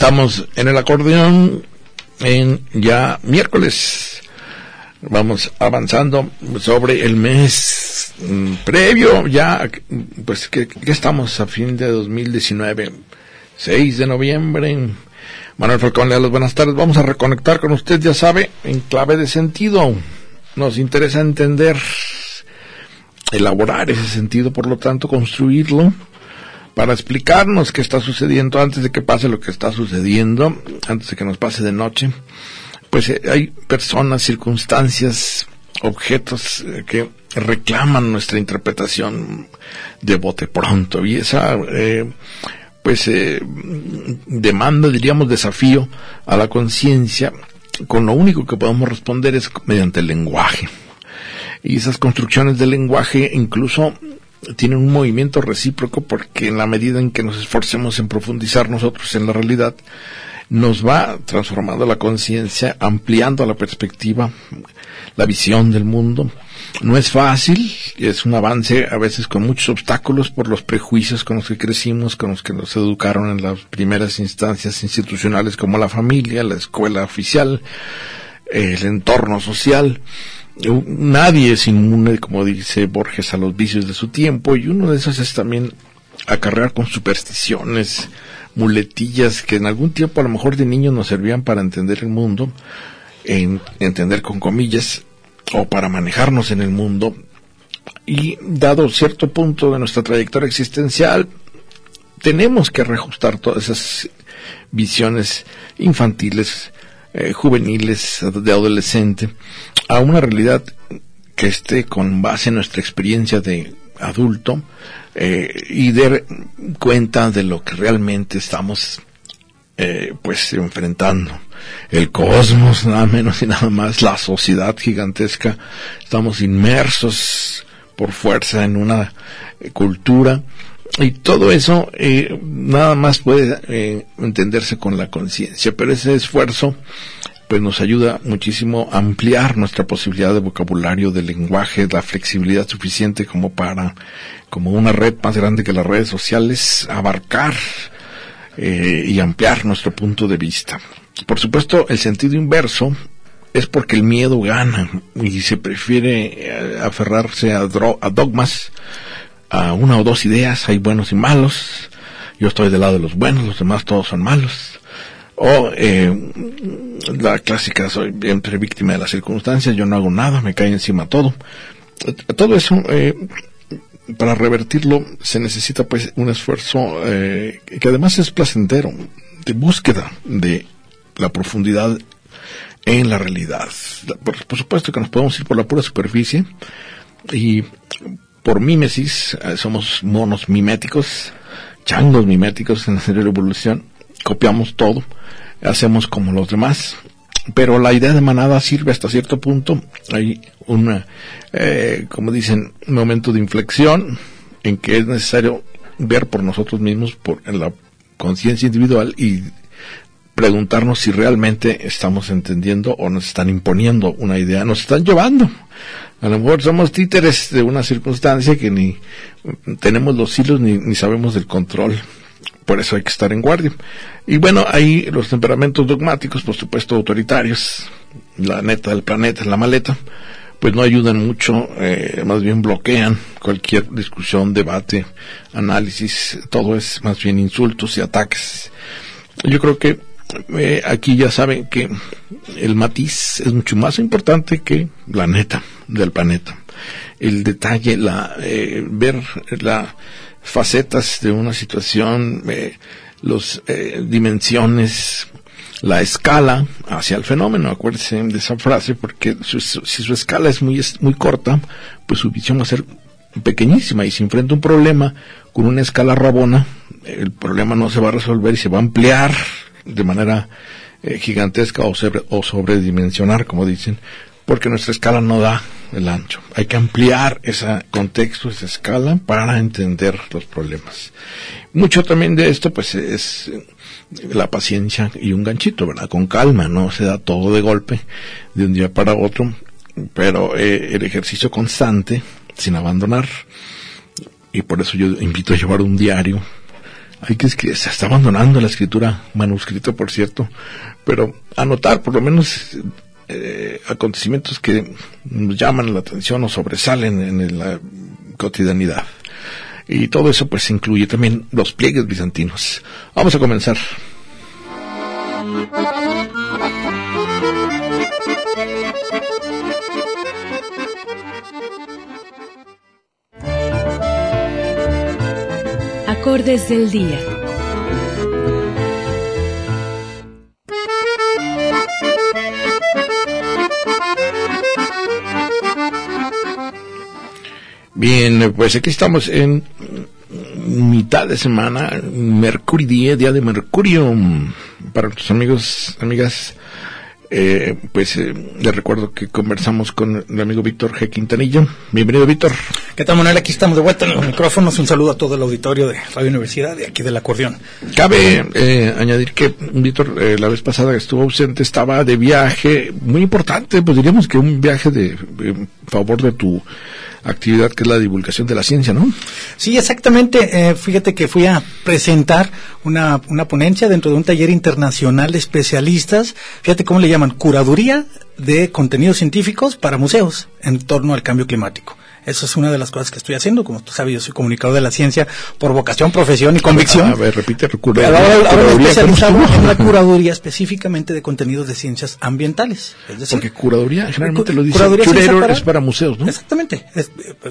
Estamos en el acordeón en ya miércoles. Vamos avanzando sobre el mes mm, previo, ya, pues que, estamos a fin de 2019, 6 de noviembre. Manuel Falcón, Leales, buenas tardes. Vamos a reconectar con usted, ya sabe, en clave de sentido. Nos interesa entender, elaborar ese sentido, por lo tanto, construirlo para explicarnos qué está sucediendo antes de que pase lo que está sucediendo, antes de que nos pase de noche. Pues eh, hay personas, circunstancias, objetos eh, que reclaman nuestra interpretación de bote pronto y esa eh, pues demanda diríamos desafío a la conciencia con lo único que podemos responder es mediante el lenguaje y esas construcciones del lenguaje incluso tienen un movimiento recíproco porque en la medida en que nos esforcemos en profundizar nosotros en la realidad, nos va transformando la conciencia, ampliando la perspectiva, la visión del mundo. No es fácil, es un avance a veces con muchos obstáculos por los prejuicios con los que crecimos, con los que nos educaron en las primeras instancias institucionales como la familia, la escuela oficial, el entorno social nadie es inmune, como dice Borges, a los vicios de su tiempo, y uno de esos es también acarrear con supersticiones, muletillas que en algún tiempo a lo mejor de niño nos servían para entender el mundo, en, entender con comillas, o para manejarnos en el mundo, y dado cierto punto de nuestra trayectoria existencial, tenemos que reajustar todas esas visiones infantiles, eh, juveniles, de adolescente, a una realidad que esté con base en nuestra experiencia de adulto eh, y dar cuenta de lo que realmente estamos eh, pues enfrentando. El cosmos nada menos y nada más la sociedad gigantesca. Estamos inmersos por fuerza en una cultura y todo eso eh, nada más puede eh, entenderse con la conciencia, pero ese esfuerzo pues nos ayuda muchísimo a ampliar nuestra posibilidad de vocabulario, de lenguaje, la flexibilidad suficiente como para, como una red más grande que las redes sociales, abarcar eh, y ampliar nuestro punto de vista. Por supuesto, el sentido inverso es porque el miedo gana y se prefiere aferrarse a, a dogmas a una o dos ideas, hay buenos y malos, yo estoy del lado de los buenos, los demás todos son malos. O eh, la clásica, soy entre víctima de las circunstancias, yo no hago nada, me cae encima todo. Todo eso, eh, para revertirlo, se necesita pues un esfuerzo eh, que además es placentero, de búsqueda de la profundidad en la realidad. Por, por supuesto que nos podemos ir por la pura superficie y por mímesis, eh, somos monos miméticos, changos miméticos en la anterior evolución, copiamos todo, hacemos como los demás, pero la idea de manada sirve hasta cierto punto, hay un, eh, como dicen, momento de inflexión en que es necesario ver por nosotros mismos, por en la conciencia individual y preguntarnos si realmente estamos entendiendo o nos están imponiendo una idea, nos están llevando a lo mejor somos títeres de una circunstancia que ni tenemos los hilos ni, ni sabemos del control. Por eso hay que estar en guardia. Y bueno, ahí los temperamentos dogmáticos, por supuesto autoritarios, la neta del planeta, la maleta, pues no ayudan mucho, eh, más bien bloquean cualquier discusión, debate, análisis, todo es más bien insultos y ataques. Yo creo que eh, aquí ya saben que el matiz es mucho más importante que la neta del planeta. El detalle, la, eh, ver la facetas de una situación, eh, las dimensiones, la escala hacia el fenómeno. Acuérdense de esa frase, porque si su escala es muy, muy corta, pues su visión va a ser pequeñísima y si enfrenta un problema con una escala rabona, el problema no se va a resolver y se va a ampliar de manera eh, gigantesca o, o sobredimensionar, como dicen, porque nuestra escala no da el ancho. Hay que ampliar ese contexto, esa escala, para entender los problemas. Mucho también de esto, pues, es la paciencia y un ganchito, ¿verdad? Con calma, no se da todo de golpe, de un día para otro, pero eh, el ejercicio constante, sin abandonar, y por eso yo invito a llevar un diario. Hay que escribir, se está abandonando la escritura manuscrita, por cierto, pero anotar por lo menos eh, acontecimientos que nos llaman la atención o sobresalen en la cotidianidad. Y todo eso pues incluye también los pliegues bizantinos. Vamos a comenzar. Acordes del día. Bien, pues aquí estamos en mitad de semana, Mercurio día, día de Mercurio, para nuestros amigos, amigas eh, pues eh, les recuerdo que conversamos con el amigo Víctor G. Quintanillo. Bienvenido, Víctor. ¿Qué tal, Manuel? Aquí estamos de vuelta en los micrófonos. Un saludo a todo el auditorio de Radio Universidad de aquí del acordeón. Cabe eh, añadir que Víctor eh, la vez pasada que estuvo ausente estaba de viaje muy importante, pues diríamos que un viaje de favor de tu actividad que es la divulgación de la ciencia, ¿no? Sí, exactamente. Eh, fíjate que fui a presentar una, una ponencia dentro de un taller internacional de especialistas. Fíjate cómo le llaman curaduría de contenidos científicos para museos en torno al cambio climático. Eso es una de las cosas que estoy haciendo. Como tú sabes, yo soy comunicador de la ciencia por vocación, profesión y convicción. A ver, repite, curaduría. Ahora, especializado en la curaduría específicamente de contenidos de ciencias ambientales. Porque curaduría generalmente lo dice curaduría es para museos, ¿no? Exactamente. Eh,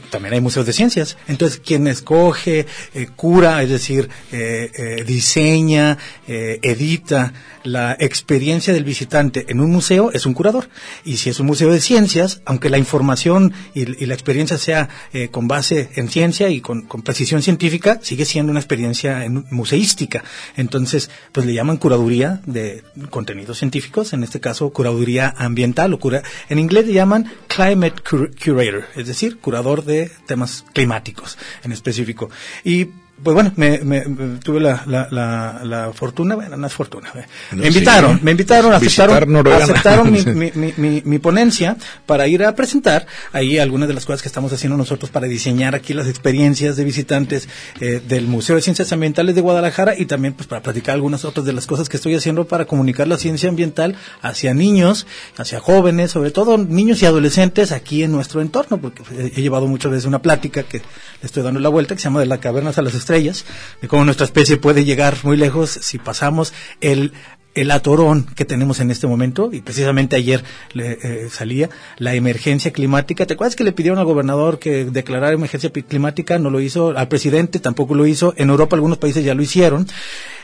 también hay museos de ciencias. Entonces, quien escoge, eh, cura, es decir, eh, diseña, edita la experiencia del visitante en un museo, es un curador. Y si es un museo de ciencias, aunque la información y, la experiencia sea eh, con base en ciencia y con, precisión científica, sigue siendo una experiencia museística. Entonces, pues le llaman curaduría de contenidos científicos, en este caso curaduría ambiental o cura en inglés le llaman climate curator, es decir, curador de temas climáticos en específico. Y pues bueno, me, me, tuve la, la, la, fortuna, bueno, no es fortuna, me invitaron, me invitaron, aceptaron, aceptaron mi, mi, mi, ponencia para ir a presentar ahí algunas de las cosas que estamos haciendo nosotros para diseñar aquí las experiencias de visitantes eh, del Museo de Ciencias Ambientales de Guadalajara y también pues para platicar algunas otras de las cosas que estoy haciendo para comunicar la ciencia ambiental hacia niños, hacia jóvenes, sobre todo niños y adolescentes aquí en nuestro entorno, porque he llevado muchas veces una plática que le estoy dando la vuelta que se llama de la cavernas a las estrellas, de cómo nuestra especie puede llegar muy lejos si pasamos el el atorón que tenemos en este momento, y precisamente ayer le, eh, salía, la emergencia climática. ¿Te acuerdas que le pidieron al gobernador que declarara emergencia climática? No lo hizo, al presidente tampoco lo hizo, en Europa algunos países ya lo hicieron.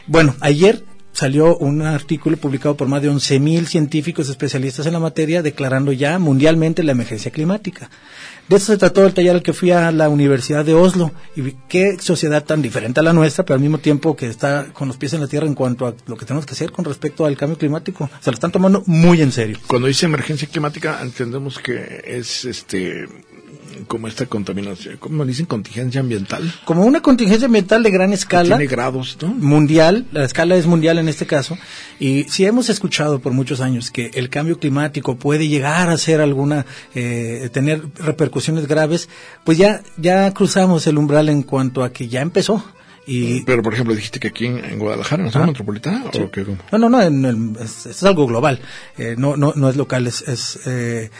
Bueno, ayer salió un artículo publicado por más de 11.000 científicos especialistas en la materia declarando ya mundialmente la emergencia climática. De eso se trató el taller al que fui a la Universidad de Oslo y vi qué sociedad tan diferente a la nuestra, pero al mismo tiempo que está con los pies en la tierra en cuanto a lo que tenemos que hacer con respecto al cambio climático. Se lo están tomando muy en serio. Cuando dice emergencia climática entendemos que es este como esta contaminación, ¿cómo dicen? Contingencia ambiental. Como una contingencia ambiental de gran escala. Tiene grados, ¿no? Mundial, la escala es mundial en este caso. Y si hemos escuchado por muchos años que el cambio climático puede llegar a ser alguna, eh, tener repercusiones graves, pues ya, ya cruzamos el umbral en cuanto a que ya empezó. Y, Pero, por ejemplo, dijiste que aquí en, Guadalajara, en la zona metropolitana, ¿o qué? No, no, no, es, algo global, eh, no, no, no es local, es, es eh,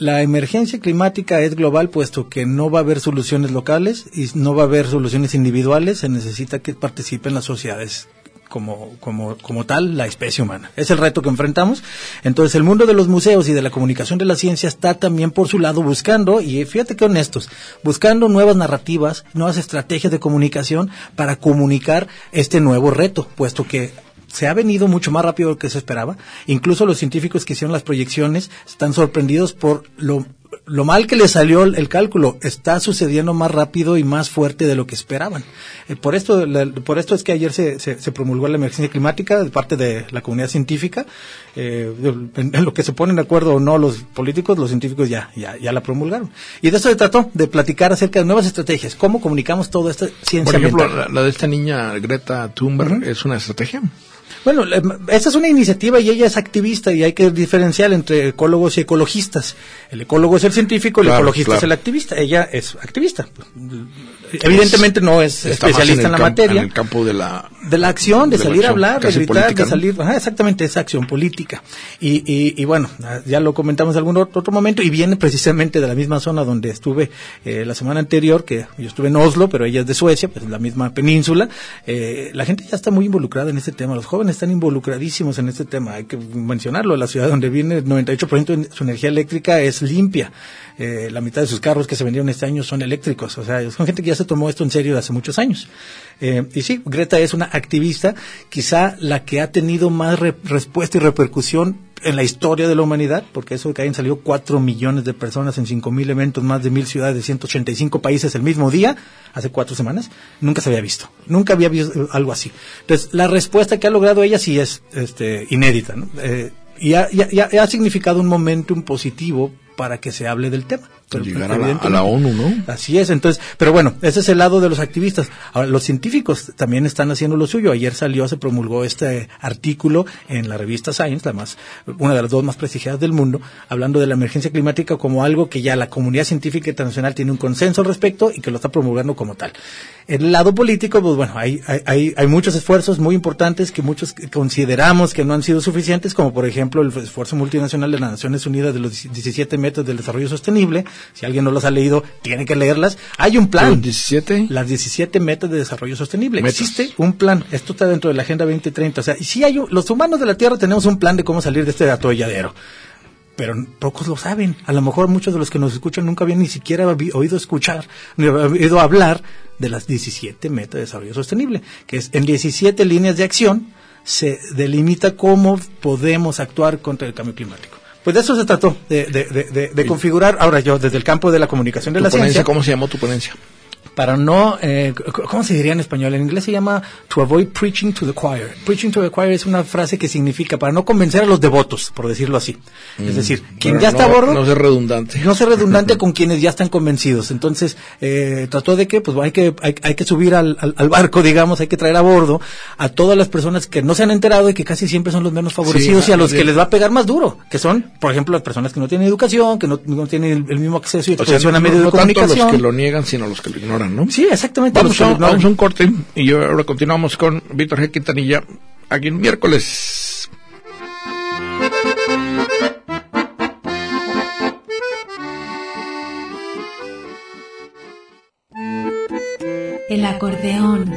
la emergencia climática es global puesto que no va a haber soluciones locales y no va a haber soluciones individuales, se necesita que participen las sociedades como, como, como tal la especie humana. Es el reto que enfrentamos. Entonces el mundo de los museos y de la comunicación de la ciencia está también por su lado buscando, y fíjate que honestos, buscando nuevas narrativas, nuevas estrategias de comunicación para comunicar este nuevo reto, puesto que se ha venido mucho más rápido de lo que se esperaba. Incluso los científicos que hicieron las proyecciones están sorprendidos por lo lo mal que le salió el cálculo está sucediendo más rápido y más fuerte de lo que esperaban. Eh, por esto, por esto es que ayer se, se, promulgó la emergencia climática de parte de la comunidad científica. Eh, en, lo que se ponen de acuerdo o no los políticos, los científicos ya, ya, ya la promulgaron. Y de eso se trató, de platicar acerca de nuevas estrategias, cómo comunicamos toda esta ciencia. Por ejemplo, la, de esta niña Greta Thunberg es una estrategia. Bueno, esta es una iniciativa y ella es activista y hay que diferenciar entre ecólogos y ecologistas. El ecólogo es el científico, el ecologista es el activista. Ella es activista. Evidentemente no es especialista en, la materia. En el campo de la, de la acción, de, salir a hablar, de gritar, de salir. exactamente, esa acción política. Y, y, bueno, ya lo comentamos en algún otro, momento y viene precisamente de la misma zona donde estuve eh, la semana anterior, que yo estuve en Oslo, pero ella es de Suecia, pues en la misma península. Eh, la gente ya está muy involucrada en este tema. Los jóvenes están involucradísimos en este tema. Hay que mencionarlo. La ciudad donde viene el 98% de su energía eléctrica es limpia. Eh, la mitad de sus carros que se vendieron este año son eléctricos. O sea, son gente que ya se tomó esto en serio hace muchos años. Eh, y sí, Greta es una activista, quizá la que ha tenido más respuesta y repercusión en la historia de la humanidad, porque eso que hayan salido cuatro millones de personas en cinco mil eventos, más de mil ciudades de 185 países el mismo día, hace cuatro semanas, nunca se había visto. Nunca había visto algo así. Entonces, la respuesta que ha logrado ella sí es este, inédita. Eh, y ha, ha significado un momentum positivo para que se hable del tema. Pero, llegar a la, ONU, ¿no? Así es, entonces, pero bueno, ese es el lado de los activistas. Ahora, los científicos también están haciendo lo suyo. Ayer salió, se promulgó este artículo en la revista Science, la más, una de las dos más prestigiadas del mundo, hablando de la emergencia climática como algo que ya la comunidad científica internacional tiene un consenso al respecto y que lo está promulgando como tal. El lado político, pues bueno, hay, hay, hay muchos esfuerzos muy importantes que muchos consideramos que no han sido suficientes, como por ejemplo el esfuerzo multinacional de las Naciones Unidas de los 17 metros del desarrollo sostenible, si alguien no los ha leído, tiene que leerlas. Hay un plan. ¿Las 17? Las 17 metas de desarrollo sostenible. Existe un plan. Esto está dentro de la Agenda 2030. O sea, y si hay, los humanos de la Tierra tenemos un plan de cómo salir de este atolladero pero pocos lo saben. A lo mejor muchos de los que nos escuchan nunca habían ni siquiera oído escuchar, ni oído hablar de las 17 metas de desarrollo sostenible, que es en 17 líneas de acción se delimita cómo podemos actuar contra el cambio climático. Pues de eso se trató, de, de, de, configurar, ahora yo, desde el campo de la comunicación de la ciencia. ¿Cómo se llamó tu ponencia? Para no, eh, ¿cómo se diría en español? En inglés se llama to avoid preaching to the choir. Preaching to the choir es una frase que significa para no convencer a los devotos, por decirlo así. es mm, decir, quien ya está a bordo... No ser redundante. No ser redundante con quienes ya están convencidos. Entonces, eh, trató de que, pues hay que, hay, que subir al, al, barco, digamos, hay que traer a bordo a todas las personas que no se han enterado y que casi siempre son los menos favorecidos y a los que les va a pegar más duro, que son, por ejemplo, las personas que no tienen educación, que no, tienen el, mismo acceso y expresión a medios de comunicación. Tanto los que lo niegan, sino los que lo ignoran. Sí, exactamente. Vamos, a, un corte y ahora continuamos con Víctor G. Quintanilla aquí en miércoles. El acordeón.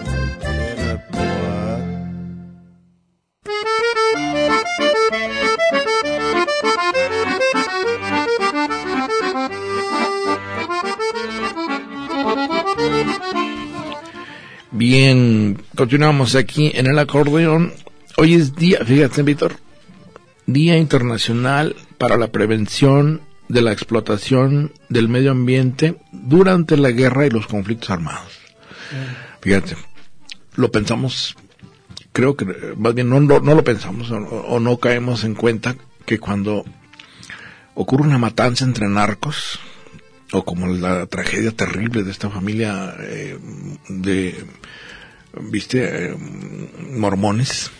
Bien, continuamos aquí en el acordeón. Hoy es día, fíjate, Víctor, Día Internacional para la Prevención de la Explotación del Medio Ambiente durante la guerra y los conflictos armados. Fíjate, lo pensamos, creo que más bien no, no, lo pensamos o, no caemos en cuenta que cuando ocurre una matanza entre narcos, o como la tragedia terrible de esta familia eh, de, viste, eh, mormones,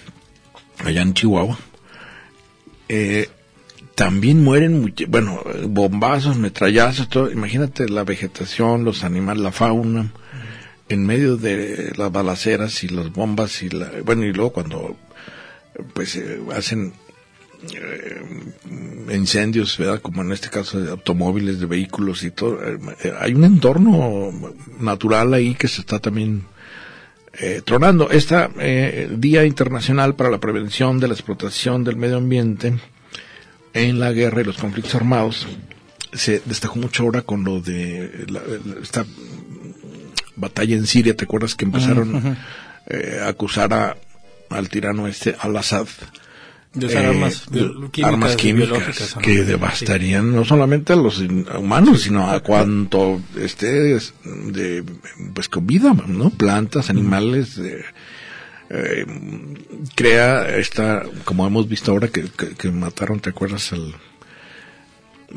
allá en Chihuahua. Eh, también mueren, bueno, bombazos, metrallazos, todo. Imagínate la vegetación, los animales, la fauna, en medio de las balaceras y las bombas y la, bueno, y luego cuando, pues, eh, hacen incendios, ¿verdad? Como en este caso de automóviles, de vehículos y todo. eh, eh, hay un entorno natural ahí que se está también eh, tronando. Esta eh, Día Internacional para la Prevención de la Explotación del Medio Ambiente en la guerra y los conflictos armados se destacó mucho ahora con lo de la- la- esta batalla en Siria. ¿Te acuerdas que empezaron eh, a acusar a, al tirano este, al-Assad? De usar eh, armas, de- químicas armas químicas que devastarían no solamente a los humanos, sino a cuanto esté es- de, pues con vida, ¿no? Plantas, animales, eh, eh, crea esta, como hemos visto ahora que, que, que mataron, ¿te acuerdas? Al,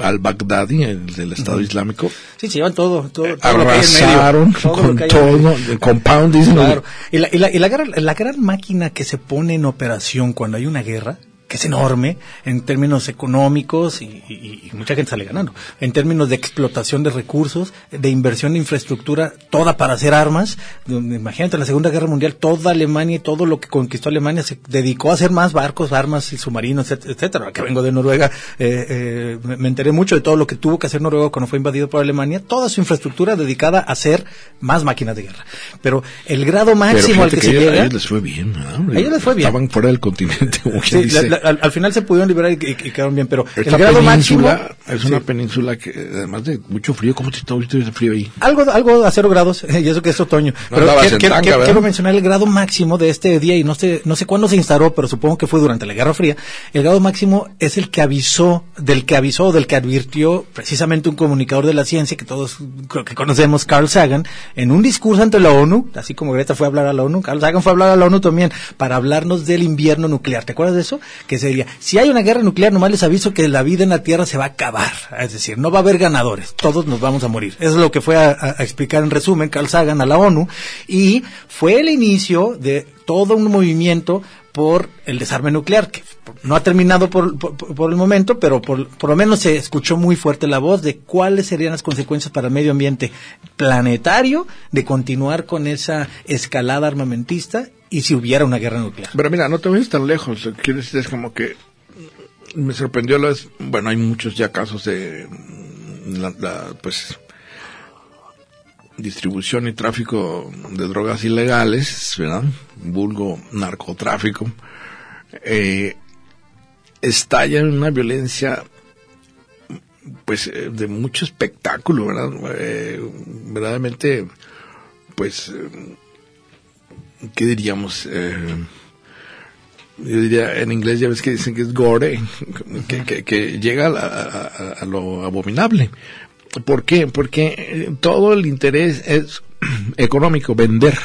al Baghdadi, el del Estado Islámico, Sí, se llevan todo, todo, todo lo que hay en medio. arrasaron Todo lo con que hay todo, el compound, Claro. Y, la, y, la, y la, gran, la gran máquina que se pone en operación cuando hay una guerra, que es enorme en términos económicos y, y- y mucha gente sale ganando, en términos de explotación de recursos, de inversión de infraestructura, toda para hacer armas. Imagínate, la Segunda Guerra Mundial, toda Alemania y todo lo que conquistó Alemania se dedicó a hacer más barcos, armas y submarinos, et- etcétera. Que vengo de Noruega, eh, eh, me enteré mucho de todo lo que tuvo que hacer Noruega cuando fue invadido por Alemania, toda su infraestructura dedicada a hacer más máquinas de guerra. Pero el grado máximo al que, que se llega... a ellos les fue bien, ¿no? A ellos les fue bien. Estaban fuera del continente, como Sí, quien dice. la- la- al, al final se pudieron liberar y, y- y quedaron bien, pero Esta el grado máximo... es una Sí. península que, además de mucho frío, ¿cómo está ahorita ese frío ahí? Algo, algo a cero grados, y eso que es otoño. No pero quiero, quiero mencionar el grado máximo de este día, y no sé, no sé cuándo se instaló, pero supongo que fue durante la Guerra Fría. El grado máximo es el que avisó, del que avisó, del que advirtió precisamente un comunicador de la ciencia que todos creo que conocemos, Carl Sagan, en un discurso ante la ONU, así como Greta fue a hablar a la ONU, Carl Sagan fue a hablar a la ONU también, para hablarnos del invierno nuclear. ¿Te acuerdas de eso? Que sería, si hay una guerra nuclear, nomás les aviso que la vida en la Tierra se va a acabar. Es decir, no va a haber ganadores, todos nos vamos a morir. Eso es lo que fue a explicar en resumen Carl Sagan a la ONU y fue el inicio de todo un movimiento por el desarme nuclear, que no ha terminado por, por- por el momento, pero por, por lo menos se escuchó muy fuerte la voz de cuáles serían las consecuencias para el medio ambiente planetario de continuar con esa escalada armamentista y si hubiera una guerra nuclear. Pero mira, no te vayas tan lejos. Quiero decir es como que me sorprendió la bueno, hay muchos ya casos de mm, la, pues distribución y tráfico de drogas ilegales, ¿verdad? Vulgo narcotráfico. Eh, estalla una violencia pues eh, de mucho espectáculo, ¿verdad? Eh, verdaderamente pues eh, ¿qué diríamos? Eh, yo diría, en inglés ya ves que dicen que es gore, que, que, que llega a, a- a- lo abominable. ¿Por qué? Porque eh, todo el interés es económico, vender.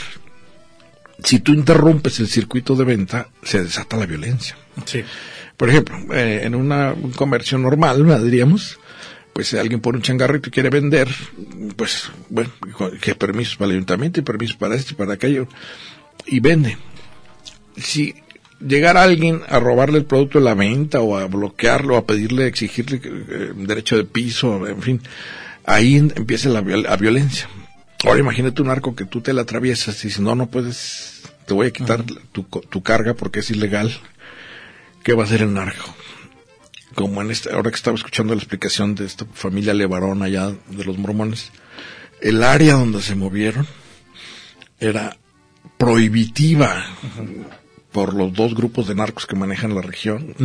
Si tú interrumpes el circuito de venta, se desata la violencia. Sí. Por ejemplo, eh, en una, un comercio normal, diríamos, pues si alguien pone un changarrito y quiere vender, pues, bueno, que permisos para el ayuntamiento y permisos para esto y para aquello, y vende. Si llegara alguien a robarle el producto de la venta o a bloquearlo, a pedirle, exigirle eh, derecho de piso, en fin, ahí empieza la, la violencia. Ahora imagínate un arco que tú te la atraviesas y dices, no, no puedes, te voy a quitar tu, tu carga porque es ilegal. ¿Qué va a hacer el narco? Como en este, ahora que estaba escuchando la explicación de esta familia Levarón allá de los mormones, el área donde se movieron era prohibitiva por los dos grupos de narcos que manejan la región.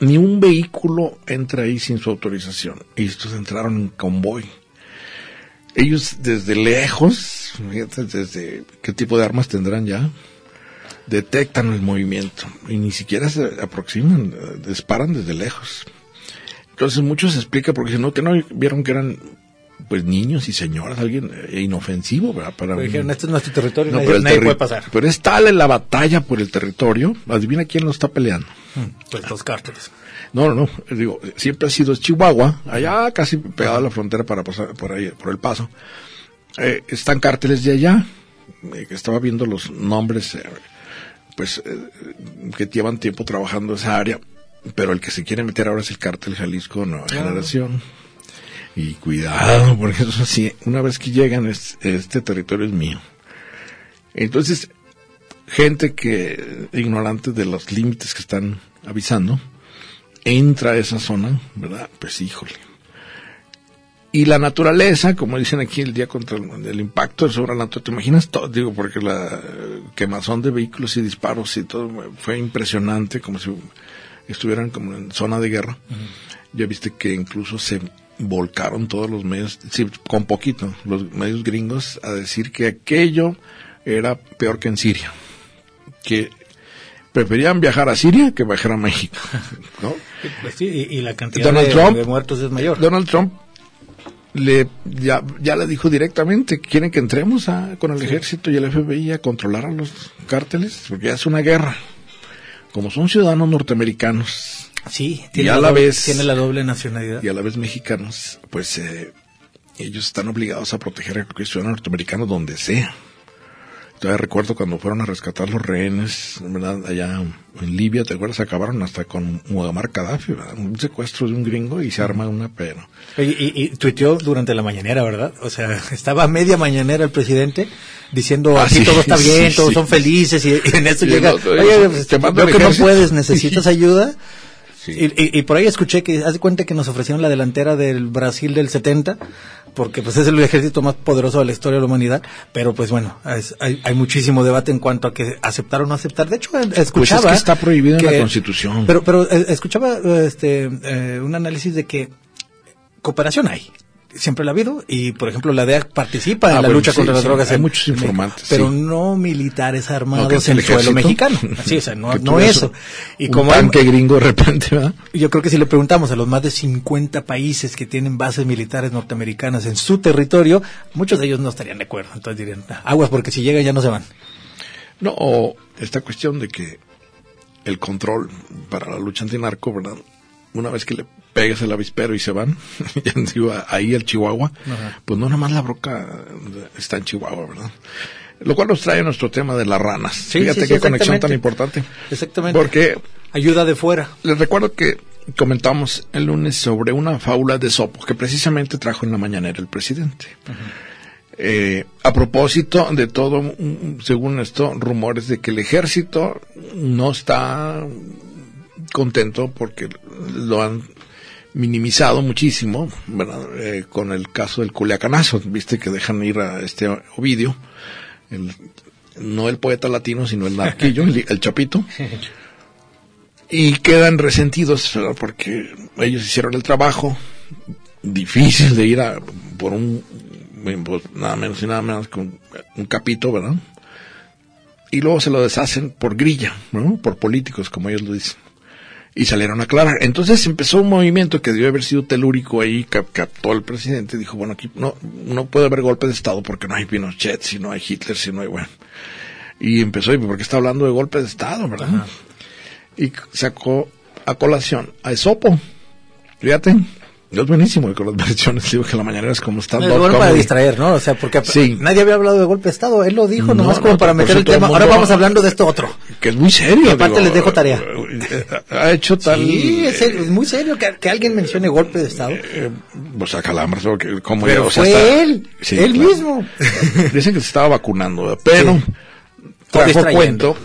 Ni un vehículo entra ahí sin su autorización. Y estos entraron en convoy. Ellos desde lejos, fíjate, desde qué tipo de armas tendrán ya, detectan el movimiento y ni siquiera se aproximan, eh, disparan desde lejos. Entonces muchos se explica porque si no, que no vieron que eran pues niños y señoras, alguien eh, inofensivo, ¿verdad? Para Pero dijeron, este es nuestro territorio, no, nadie, puede pasar. Pero es tal la batalla por el territorio, adivina quién lo está peleando. Pues los cárteles. No, no, no, digo, siempre ha sido Chihuahua, allá casi pegado a la frontera para pasar por ahí, por el paso. Eh, están cárteles de allá, eh, que estaba viendo los nombres, eh, pues, eh, que llevan tiempo trabajando esa área, pero el que se quiere meter ahora es el cártel Jalisco Nueva Generación. Y cuidado, porque eso sí, una vez que llegan, es- este territorio es mío. Entonces, gente que, ignorante de los límites que están avisando, entra a esa zona, ¿verdad? Pues híjole. Y la naturaleza, como dicen aquí el día contra el, el impacto sobre la naturaleza, ¿te imaginas todo? Digo, porque la quemazón de vehículos y disparos y todo fue impresionante, como si estuvieran como en zona de guerra. Ya viste que incluso se volcaron todos los medios, sí, con poquito, los medios gringos a decir que aquello era peor que en Siria. Que preferían viajar a Siria que viajar a México. ¿no? Pues sí, y, y la cantidad Donald de, Trump- de muertos es mayor. Donald Trump le ya, ya le dijo directamente, quieren que entremos a- con el ejército y el FBI a controlar a los cárteles, porque ya es una guerra. Como son ciudadanos norteamericanos Sí, Y a la doble- vez- tiene la doble nacionalidad. y a la vez mexicanos, pues eh, ellos están obligados a proteger a cualquier ciudadano norteamericano donde sea. Todavía recuerdo cuando fueron a rescatar los rehenes, ¿verdad? Allá en Libia, ¿te acuerdas? Acabaron hasta con Muammar Gaddafi, ¿verdad? Un secuestro de un gringo y se arma una pero. Y, y tuiteó durante la mañanera, ¿verdad? O sea, estaba a media mañanera el presidente diciendo Ah, aquí sí, todo está bien, sí. todos son felices y, y en eso llega, otro, oye, pues, te mando el que no ejército". puedes, necesitas ayuda. Sí. Y, y- y por ahí escuché que, haz de cuenta que nos ofrecieron la delantera del Brasil del 70, porque pues es el ejército más poderoso de la historia de la humanidad, pero pues bueno, es- hay, hay muchísimo debate en cuanto a que aceptar o no aceptar. De hecho, eh, escuchaba... Pues que está prohibido en la Constitución. Pero, pero eh, escuchaba este eh, un análisis de que cooperación hay. Siempre la ha habido y, por ejemplo, la DEA participa en Ah, la bueno, lucha sí, contra las sí, drogas. hay en- muchos informantes, Pero sí. no militares armados es en el suelo mexicano. Sí, o sea, no, no eso. Y un como hay- tanque gringo de repente, ¿verdad? yo creo que si le preguntamos a los más de 50 países que tienen bases militares norteamericanas en su territorio, muchos de ellos no estarían de acuerdo. Entonces dirían, "Ah, aguas porque si llegan ya no se van. No, o esta cuestión de que el control para la lucha antinarco, ¿verdad? Una vez que le pegas el avispero y se van, ahí el Chihuahua, pues no nada más la broca está en Chihuahua, ¿verdad? Lo cual nos trae a nuestro tema de las ranas. Sí, Fíjate sí, sí, qué conexión tan importante. Exactamente. Porque Ayuda de fuera. les recuerdo que comentamos el lunes sobre una fábula de Sopo que precisamente trajo en la mañanera el presidente. Eh, a propósito de todo, según esto, rumores de que el ejército no está contento porque lo han minimizado muchísimo, ¿verdad? Eh, con el caso del Culiacanazo, viste que dejan ir a este Ovidio, el- no el poeta latino, sino el narquillo, el, el chapito, y quedan resentidos ¿verdad? porque ellos hicieron el trabajo difícil de ir a por un pues, nada menos y nada menos que un, un capito, ¿verdad? Y luego se lo deshacen por grilla, ¿no? Por políticos, como ellos lo dicen. Y salieron a aclarar. Entonces empezó un movimiento que debió haber sido telúrico ahí, cap- captó el presidente, dijo, bueno, aquí no, no puede haber golpe de Estado porque no hay Pinochet, si no hay Hitler, si no hay, bueno. Y empezó, ¿y por qué está hablando de golpe de Estado, verdad? Y sacó a colación a Esopo. Fíjate, es buenísimo y con las versiones, digo que la mañana es como está. Es bueno para y- distraer, ¿no? O sea, porque Sí. nadie había hablado de golpe de Estado. Él lo dijo No, nomás no, como para meter el tema. mundo- Ahora vamos hablando de esto otro. que es muy serio. Y aparte les dejo tarea. eh, Ha hecho tal. Sí, es, serio, es muy serio que, que alguien mencione golpe de Estado. eh, o sea, calambres, como Pero o sea, fue está- él, Sí, él claro. mismo. Dicen que se estaba vacunando, pero Sí. trajo cuento,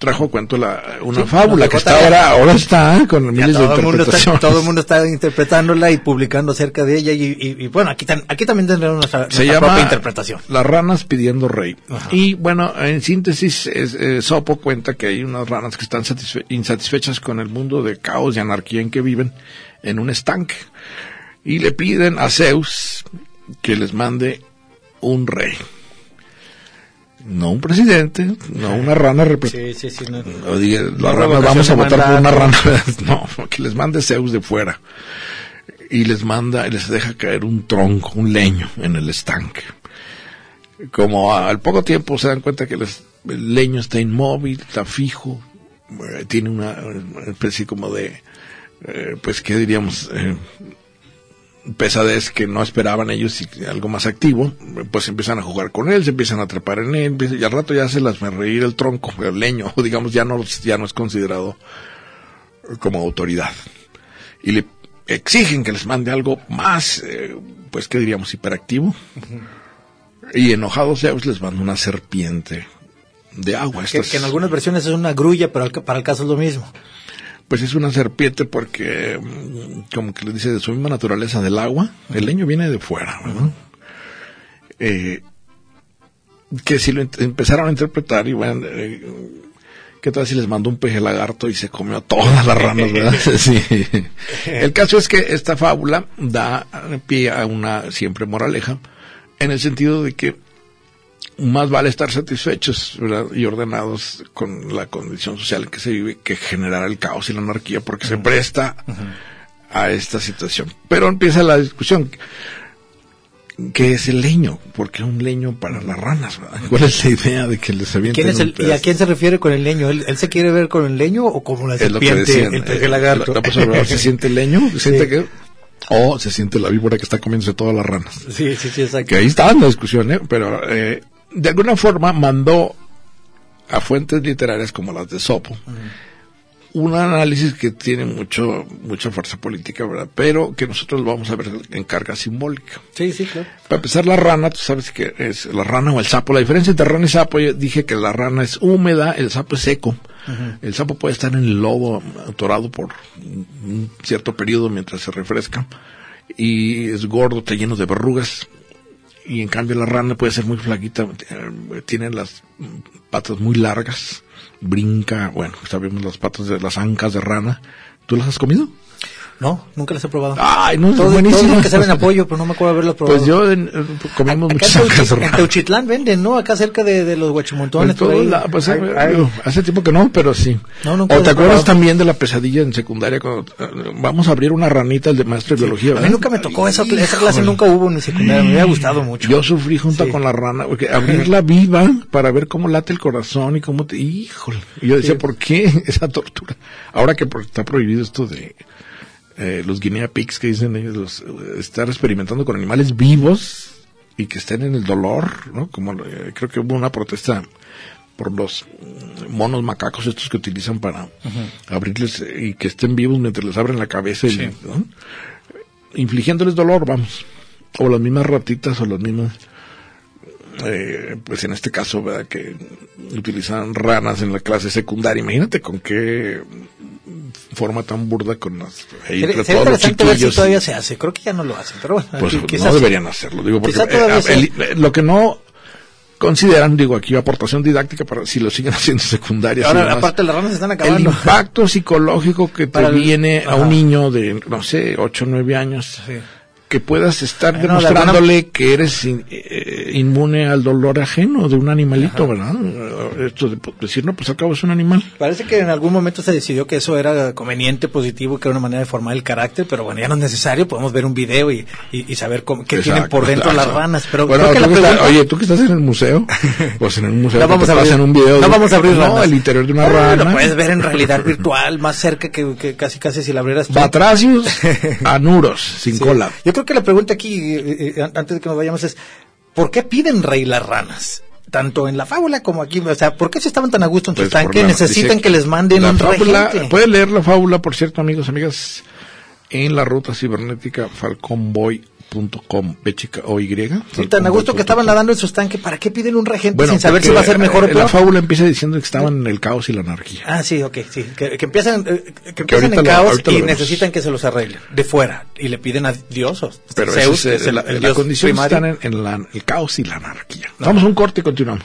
trajo cuento la, una Sí, fábula que está ahora, ahora está con miles de el mundo está, interpretaciones. todo el mundo está interpretándola y publicando acerca de ella y, y- y, bueno, aquí, tam- aquí también tendremos nuestra, se nuestra llama propia interpretación. Las ranas pidiendo rey. Ajá. Y bueno, en síntesis, es- eh, Sopo cuenta que hay unas ranas que están satisfe- insatisfechas con el mundo de caos y anarquía en que viven en un estanque. Y le piden a Zeus que les mande un rey. No un presidente, no una rana representante. Sí, sí, sí. no. Diga, vamos a votar por una rana. No, que les mande Zeus de fuera. Y les manda, les deja caer un tronco, un leño en el estanque. Como al poco tiempo se dan cuenta que les- el leño está inmóvil, está fijo, eh, tiene una, una especie como de, eh, pues, ¿qué diríamos? Eh, pesadez que no esperaban ellos y algo más activo, pues empiezan a jugar con él, se empiezan a trepar en él, y al rato ya se las me reír el tronco, el leño, digamos, ya no, ya no es considerado como autoridad. Y le exigen que les mande algo más, eh, pues, ¿qué diríamos? Hiperactivo. Y enojados Zeus les manda una serpiente de agua. Que, que, en algunas versiones es una grulla, pero para el caso es lo mismo pues es una serpiente porque mm, como que le dice de su misma naturaleza del agua, el leño viene de fuera, ¿verdad? Eh, que si lo empezaron a interpretar y bueno, eh, ¿qué tal si les mandó un peje lagarto y se comió a todas las ranas, verdad? sí. El caso es que esta fábula da pie a una siempre moraleja, en el sentido de que más vale estar satisfechos y ordenados con la condición social que se vive que generar el caos y la anarquía porque se presta a esta situación. Pero empieza la discusión. ¿Qué es el leño? ¿Por qué un leño para las ranas? ¿Cuál es la idea de que les avienten ¿Quién es el, ¿Y a quién se refiere con el leño? ¿Él, se quiere ver con el leño o como la serpiente, el, el, el lagarto? ¿Se siente el leño? ¿Se siente que o se siente la víbora que está comiéndose todas las ranas. Sí, sí, sí, exacto. Que ahí está la discusión, ¿eh? Pero eh, de alguna forma mandó a fuentes literarias como las de Sopo un análisis que tiene mucho mucha fuerza política, ¿verdad? Pero que nosotros lo vamos a ver en carga simbólica. Sí, sí, claro. Para empezar, la rana, tú sabes que es la rana o el sapo. La diferencia entre rana y sapo, yo dije que la rana es húmeda, el sapo es seco. El sapo puede estar en el lodo atorado por un cierto periodo mientras se refresca. Y es gordo, está lleno de verrugas y en cambio la rana puede ser muy flaquita, eh, tiene las patas muy largas, brinca, bueno, sabemos las patas de las ancas de rana. ¿Tú las has comido? No, nunca las he probado. Ay, no, todo, buenísimo. que saben apoyo, pero no me acuerdo haberlo probado. Pues yo en, comemos muchas. En Teuchitlán venden, ¿no? Acá cerca de, de los guachimontones. Pues la, pues, hace tiempo que no, pero sí. No, o te acuerdas también de la pesadilla en secundaria cuando uh, vamos a abrir una ranita el de maestro de biología. A mí nunca me tocó esa, esa clase, nunca hubo en secundaria, me había gustado mucho. Yo sufrí junto con la rana, porque abrirla viva para ver cómo late el corazón y cómo te... Híjole. Y yo decía, ¿por qué esa tortura? Ahora que está prohibido esto de eh, los guinea pigs que dicen ellos, los, estar experimentando con animales vivos y que estén en el dolor, ¿no? Como eh, creo que hubo una protesta por los monos macacos estos que utilizan para abrirles eh, y que estén vivos mientras les abren la cabeza, y, infligiéndoles dolor, vamos. O las mismas ratitas o las mismas eh, pues en este caso, ¿verdad? que utilizan ranas en la clase secundaria. Imagínate con qué forma tan burda con las Sería interesante ver si todavía se hace. Creo que ya no lo hacen, pero bueno. Pues no deberían hacerlo, digo, porque eh, lo que no consideran, digo, aquí aportación didáctica para si lo siguen haciendo secundaria. Ahora, aparte las ranas están acabando. El impacto psicológico que te viene a un niño de, no sé, 8 o 9 años. Sí que puedas estar demostrándole que eres eh, inmune al dolor ajeno de un animalito, ¿verdad? Esto de decir, no, pues acabo es un animal. Parece que en algún momento se decidió que eso era conveniente, positivo, que era una manera de formar el carácter, pero bueno, ya no es necesario, podemos ver un video y, y, saber cómo, qué tienen por dentro las ranas. Pero bueno, oye, tú que estás en el museo, pues en el museo no vamos a abrir, un video. No vamos a abrir no, el interior de una rana. Lo puedes ver en realidad virtual, más cerca que, casi casi si la abrieras. Batracios anuros, sin cola que la pregunta aquí, eh, eh, antes de que nos vayamos, es, ¿por qué piden rey las ranas? tanto en la fábula como aquí, o sea, ¿por qué se estaban tan a gusto en su pues tanque? Necesitan que les manden un fábula, Puede leer la fábula, por cierto, amigos, amigas, en la ruta cibernética falconboy com B chica o Y. Sí, tan a gusto que estaban nadando en su estanque, ¿para qué piden un regente sin saber si va a ser mejor o peor? La fábula empieza diciendo que estaban en el caos y la anarquía. Ah, sí, ok, sí. Que, empiezan, eh, que empiezan en caos y necesitan que se los arreglen de fuera y le piden a Dios. Pero Zeus, es, el, el, la condición están en, el caos y la anarquía. Vamos a un corte y continuamos.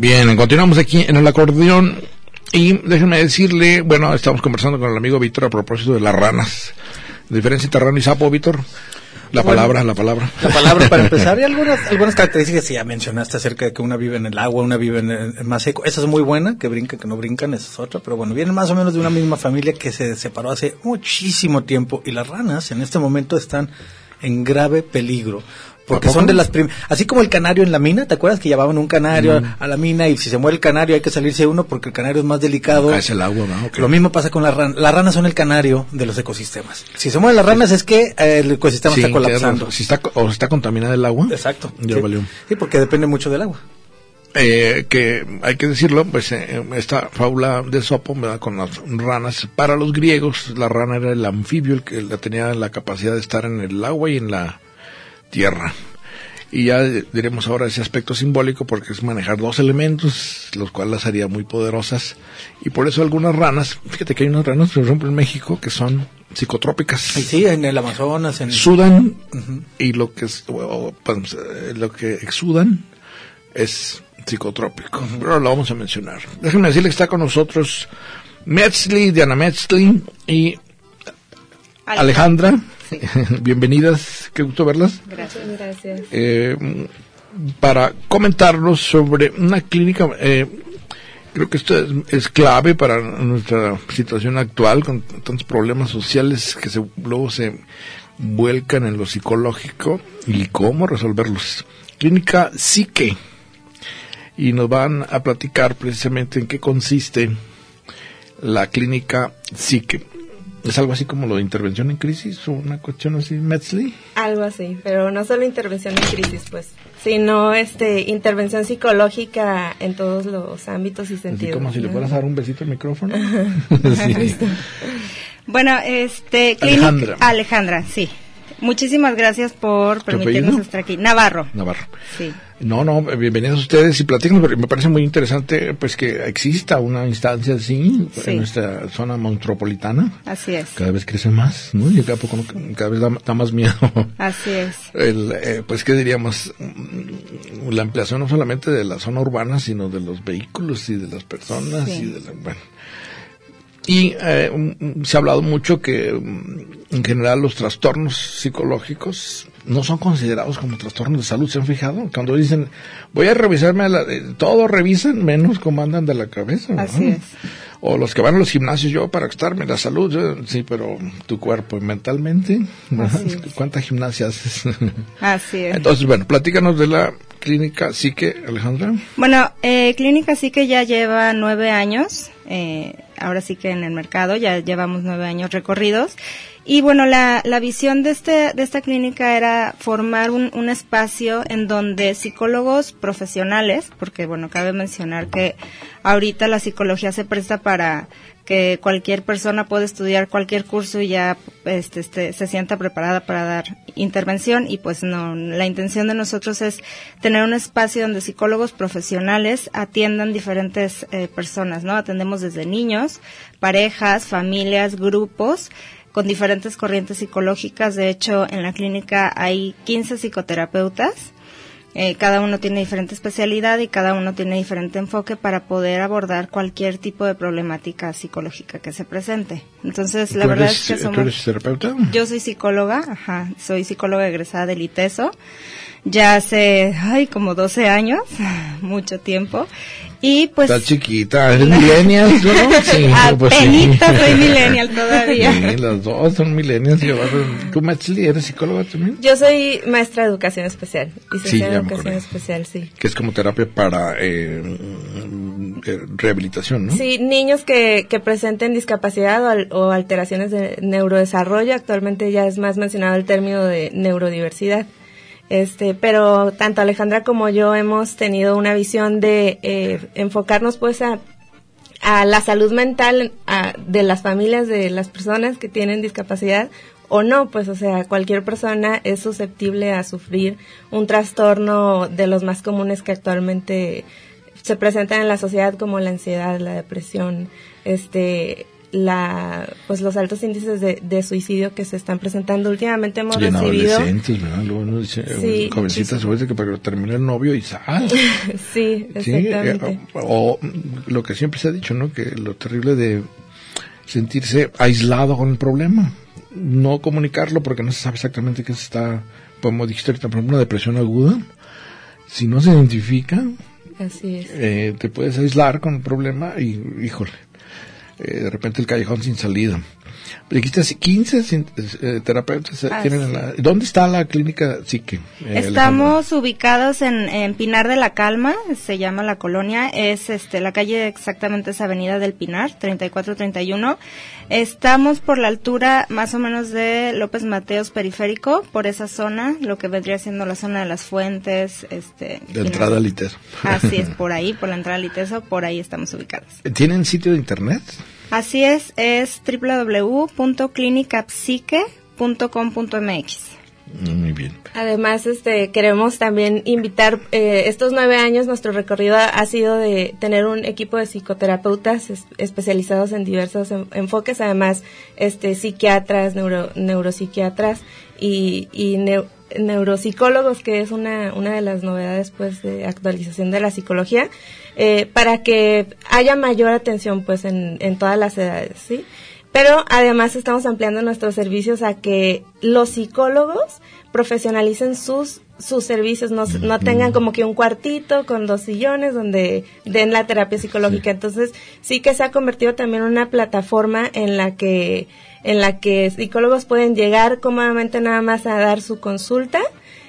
Bien, continuamos aquí en el acordeón y déjenme decirle, bueno, estamos conversando con el amigo Víctor a propósito de las ranas. ¿Diferencia entre rana y sapo, Víctor? La Bueno, palabra, la palabra. La palabra para empezar y algunas algunas características que ya mencionaste acerca de que una vive en el agua, una vive en, el- en más seco. Esa es muy buena, que brincan, que no brincan, esa es otra. Pero bueno, vienen más o menos de una misma familia que se separó hace muchísimo tiempo y las ranas en este momento están en grave peligro. Porque son de las primeras, así como el canario en la mina, ¿te acuerdas que llevaban un canario a la mina y si se muere el canario hay que salirse uno porque el canario es más delicado? El agua, ¿no? Lo mismo pasa con las ranas. Las ranas son el canario de los ecosistemas. Si se mueren las ranas es que eh, el ecosistema Sí, está colapsando. Si está, o está contaminada el agua. Exacto. Ya sí. valió. Sí, porque depende mucho del agua. Eh, que hay que decirlo, pues eh, esta fábula de Sopo, ¿verdad? con las ranas, para los griegos la rana era el anfibio, el que la tenía la capacidad de estar en el agua y en la tierra. Y ya diremos ahora ese aspecto simbólico porque es manejar dos elementos, los cuales las haría muy poderosas. Y por eso algunas ranas, fíjate que hay unas ranas, por ejemplo, en México, que son psicotrópicas Y sí, en el Amazonas, en... sudan y lo que es, pues, eh, lo que exudan es psicotrópico. Pero lo vamos a mencionar. Déjenme decirle que está con nosotros Metzli, Diana Metzli y Alejandra. Bienvenidas, qué gusto verlas. Gracias, gracias. Eh, para comentarnos sobre una clínica, eh, creo que esto es, es clave para nuestra situación actual con tantos problemas sociales que se, luego se vuelcan en lo psicológico y cómo resolverlos. Clínica Psique. Y nos van a platicar precisamente en qué consiste la clínica Psique. ¿Es algo así como lo de intervención en crisis o una cuestión así, Metzli? Algo así, pero no solo intervención en crisis, pues, sino este intervención psicológica en todos los ámbitos y Así sentidos. como si le fueras a dar un besito al micrófono. Sí. Bueno, este... Alejandra. Alejandra, sí. Muchísimas gracias por permitirnos estar aquí. Navarro. Navarro. Sí. No, no, bienvenidos ustedes y platícanos, porque me parece muy interesante pues que exista una instancia así Sí. en nuestra zona metropolitana. Así es. Cada vez crece más, ¿no? Y cada poco cada vez da, da más miedo. Así es. El, eh, pues, ¿qué diríamos? Mm, La ampliación no solamente de la zona urbana, sino de los vehículos y de las personas Sí. y de la- bueno. Y eh, mm, se ha hablado mucho que mm, en general los trastornos psicológicos no son considerados como trastornos de salud. ¿Se han fijado? Cuando dicen, voy a revisarme, a la- eh, todo revisan menos cómo andan de la cabeza. ¿no? Así es. O los que van a los gimnasios, yo para estarme la salud, yo, sí, pero tu cuerpo y mentalmente. ¿cuánta gimnasia haces? Así es. Entonces, bueno, platícanos de la clínica Psique, Alejandra. Bueno, eh, Clínica sí que ya lleva nueve años, eh, ahora sí que en el mercado, ya llevamos nueve años recorridos. Y bueno, la, la visión de, este, de esta clínica era formar un, un espacio en donde psicólogos profesionales, porque bueno, cabe mencionar que ahorita la psicología se presta para que cualquier persona puede estudiar cualquier curso y ya este, este, se sienta preparada para dar intervención y pues no, la intención de nosotros es tener un espacio donde psicólogos profesionales atiendan diferentes eh, personas, ¿no? Atendemos desde niños, parejas, familias, grupos con diferentes corrientes psicológicas. De hecho, en la clínica hay 15 psicoterapeutas. Eh, cada uno tiene diferente especialidad y cada uno tiene diferente enfoque para poder abordar cualquier tipo de problemática psicológica que se presente. Entonces, la ¿Tú verdad eres, es que ¿Tú somos... eres terapeuta? Yo soy psicóloga, ajá, soy psicóloga egresada del ITESO, ya hace, ay, como 12 años, mucho tiempo, y pues... Estás chiquita, eres millennial, ¿no? Sí, pues sí. Soy millennial todavía. Sí, las dos son millennials. ¿Tú, Metzli, eres psicóloga también? Yo soy maestra de educación especial, Sí, me educación especial, sí. Que es como terapia para eh, eh, rehabilitación, ¿no? Sí, niños que, que presenten discapacidad o, al- o alteraciones de neurodesarrollo, actualmente ya es más mencionado el término de neurodiversidad. Este, pero tanto Alejandra como yo hemos tenido una visión de eh, enfocarnos pues a, a la salud mental de las familias de las personas que tienen discapacidad o no, pues o sea, cualquier persona es susceptible a sufrir un trastorno de los más comunes que actualmente se presentan en la sociedad como la ansiedad, la depresión, este la pues los altos índices de, de suicidio que se están presentando últimamente hemos Y en recibido adolescentes, ¿verdad? Luego uno dice, Sí, jovencitas, oye, que para terminar el novio y sal. sí Sí, eh, exactamente o, o lo que siempre se ha dicho, ¿no? Que lo terrible de sentirse aislado con el problema, no comunicarlo porque no se sabe exactamente qué se está, como dijiste ahorita, por ejemplo, una depresión aguda, si no se identifica, así es eh, te puedes aislar con el problema y, híjole, eh, de repente el callejón sin salida. Dijiste así, 15 sin- eh, terapeutas eh, Así tienen en la... ¿Dónde está la clínica Psique? eh, Alejandra? Estamos ubicados en, en Pinar de la Calma, se llama la colonia, es este la calle exactamente es Avenida del Pinar, 3431. Estamos por la altura más o menos de López Mateos periférico, por esa zona, lo que vendría siendo la zona de las fuentes, este De entrada al. Así es, por ahí, por la entrada al Iteso, por ahí estamos ubicados. ¿Tienen sitio de internet? Así es, es www.clinicapsique.com.mx. Muy bien. Además, este, queremos también invitar, eh, estos nueve años nuestro recorrido ha, sido de tener un equipo de psicoterapeutas es- especializados en diversos en- enfoques, además, este, psiquiatras, neuro, neuropsiquiatras y, y neu- neuropsicólogos, que es una, una de las novedades, pues, de actualización de la psicología, eh, para que haya mayor atención, pues, en, en todas las edades, ¿sí? Pero además estamos ampliando nuestros servicios a que los psicólogos profesionalicen sus sus servicios, no, no tengan como que un cuartito con dos sillones donde den la terapia psicológica. Entonces, sí que se ha convertido también en una plataforma en la que en la que psicólogos pueden llegar cómodamente nada más a dar su consulta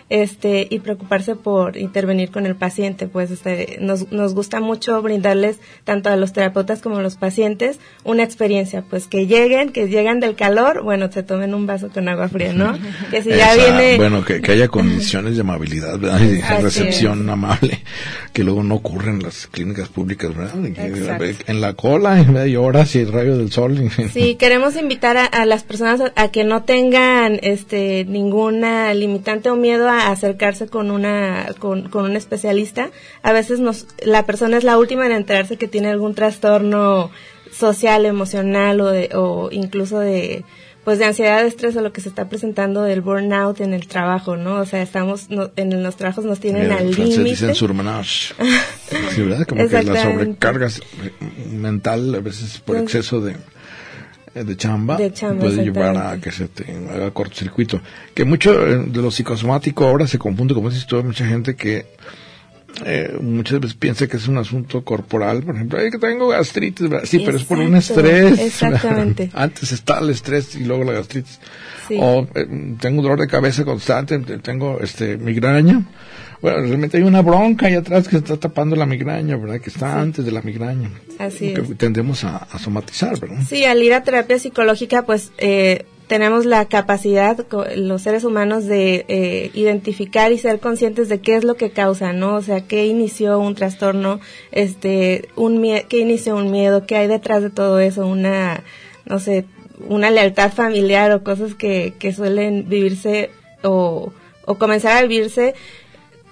este y preocuparse por intervenir con el paciente pues este nos, nos gusta mucho brindarles tanto a los terapeutas como a los pacientes una experiencia pues que lleguen que llegan del calor bueno se tomen un vaso con agua fría no que si ya viene Bueno, que, que haya condiciones de amabilidad, ¿verdad? Y de recepción amable, que luego no ocurre en las clínicas públicas, ¿verdad? Exacto. en la cola, en media hora, y el rayo del sol. y- Sí, queremos invitar a, a las personas a, a que no tengan este ninguna limitante o miedo a acercarse con una con, con un especialista. A veces nos la persona es la última en enterarse que tiene algún trastorno social, emocional o de, o incluso de pues de ansiedad, de estrés o lo que se está presentando del burnout en el trabajo, ¿no? O sea, estamos no- en los trabajos nos tienen Mira, al límite. dicen surmenage. Sí, ¿verdad? Como que la sobrecarga mental, a veces por exceso de, de chamba, De chamba, puede llevar a que se te haga cortocircuito. Que mucho eh, de lo psicosomático ahora se confunde, como dices tú, mucha gente que eh, muchas veces piensa que es un asunto corporal, por ejemplo, "Ay, que tengo gastritis, ¿verdad? sí, pero es por un estrés. exactamente. Antes está el estrés y luego la gastritis. Sí. O eh, tengo un dolor de cabeza constante, te- tengo este migraña. Bueno, realmente hay una bronca ahí atrás que está tapando la migraña, ¿verdad? Que está antes de la migraña. Así que es. tendemos a, a somatizar, ¿verdad? Sí, al ir a terapia psicológica, pues eh, tenemos la capacidad, los seres humanos, de eh, identificar y ser conscientes de qué es lo que causa, ¿no? O sea, qué inició un trastorno, este, un qué inició un miedo, qué hay detrás de todo eso, una, no sé, una lealtad familiar o cosas que, que suelen vivirse o, o comenzar a vivirse.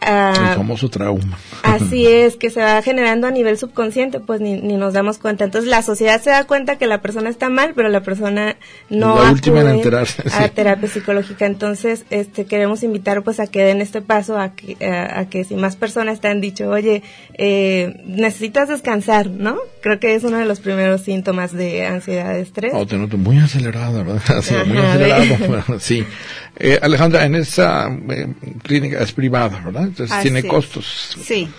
Ah, El famoso trauma. Así es, que se va generando a nivel subconsciente, pues ni, ni nos damos cuenta. Entonces la sociedad se da cuenta que la persona está mal, pero la persona no La última en acude enterarse, a sí. terapia psicológica. Entonces, este, queremos invitar pues a que den este paso, a que, a, a que si más personas te han dicho, oye, eh, necesitas descansar, ¿no? Creo que es uno de los primeros síntomas de ansiedad, estrés. O te noto muy acelerada, ¿verdad? Así, muy acelerado. bueno, sí. Eh, Alejandra, en esa eh, clínica es privada, ¿verdad? Entonces Así tiene costos. Sí,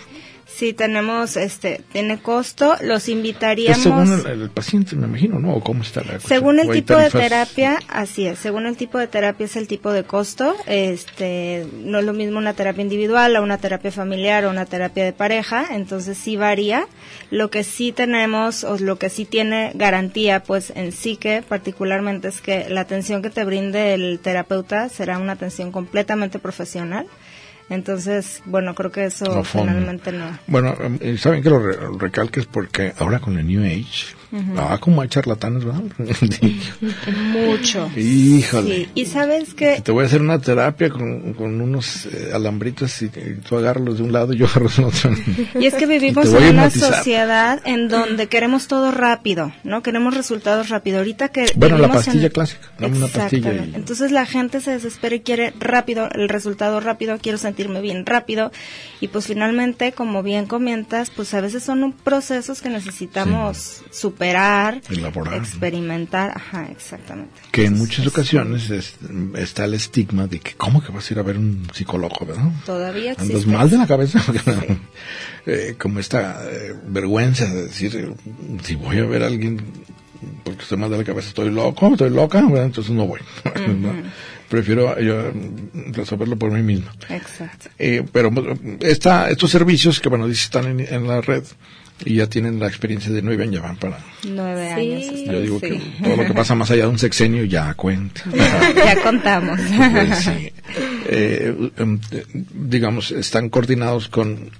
sí tenemos, este, tiene costo. Los Es invitaríamos. según el, el paciente, me imagino, ¿no? ¿O cómo está la cuestión? Según el ¿O hay tipo de terapia, así es. Según el tipo de terapia es el tipo de costo. Este, no es lo mismo una terapia individual a una terapia familiar o una terapia de pareja. Entonces sí varía. Lo que sí tenemos o lo que sí tiene garantía, pues en psique particularmente es que la atención que te brinde el terapeuta será una atención completamente profesional. Entonces, bueno, creo que eso finalmente no. Bueno, eh, saben que lo re- recalques porque ahora con el New Age, ah, como hay charlatanes, ¿verdad? Mucho. Híjole. Sí, y sabes que Te voy a hacer una terapia con, con unos eh, alambritos y, y tú agárralos de un lado y yo agarro del otro. Y es que vivimos en una sociedad en donde queremos todo rápido, ¿no? Queremos resultados rápido. Ahorita que Bueno, la vivimos en- pastilla clásica, dame una pastilla y- Entonces la gente se desespera y quiere rápido, el resultado rápido, quiero sentirme bien rápido. Y pues finalmente, como bien comentas, pues a veces son procesos que necesitamos superar, Elaborar. experimentar. Ajá, exactamente. Que en muchas es- ocasiones es- está el estigma de que, ¿cómo que vas a ir a ver un psicólogo, verdad? Todavía Andas existe mal de la cabeza. Eh, como esta eh, vergüenza de decir, eh, si voy a ver a alguien porque estoy mal de la cabeza, estoy loco, estoy loca, ¿verdad? entonces no voy. ¿no? Prefiero yo resolverlo por mí mismo. Exacto. Eh, pero mm, esta, estos servicios que, bueno, dice están en, en la red y ya tienen la experiencia de nueve años, ya van para... Nueve Sí. años. está- Yo digo sí. que todo lo que pasa más allá de un sexenio ya cuenta. ya contamos. Pues sí. Eh, em, eh, digamos, están coordinados con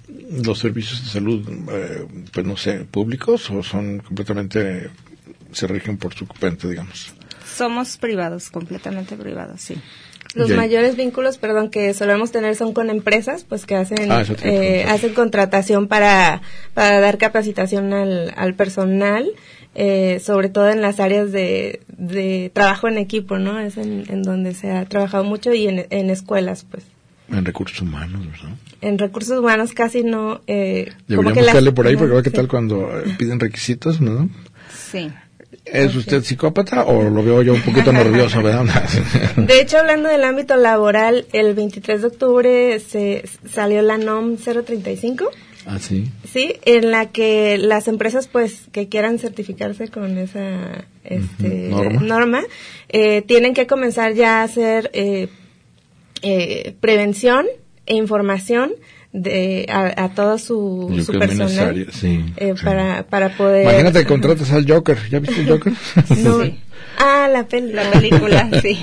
los servicios de salud, eh, pues no sé, públicos o son completamente, se rigen por su cuenta, digamos. Somos privados, completamente privados, sí. Los mayores vínculos, perdón, que solemos tener son con empresas, pues que hacen Ah, eh, hacen contratación para para dar capacitación al, al personal, eh, sobre todo en las áreas de, de trabajo en equipo, ¿no? Es en, en donde se ha trabajado mucho y en, en escuelas, pues. En recursos humanos, ¿verdad? En recursos humanos casi no. Eh, como Deberíamos las- buscarle por ahí, porque Ajá, ¿qué tal cuando eh, piden requisitos, no? Sí. ¿Es usted psicópata o lo veo yo un poquito nervioso, verdad? De hecho, hablando del ámbito laboral, el 23 de octubre se salió la NOM 035. ah, sí. Sí, en la que las empresas pues que quieran certificarse con esa este, norma, eh, tienen que comenzar ya a hacer eh, eh, prevención e información de, a, a todo su, Yo su personal sí, eh, sí. para, para poder... Imagínate que contratas al Joker. ¿Ya viste el Joker? No. Sí. Ah, la peli. La película, sí.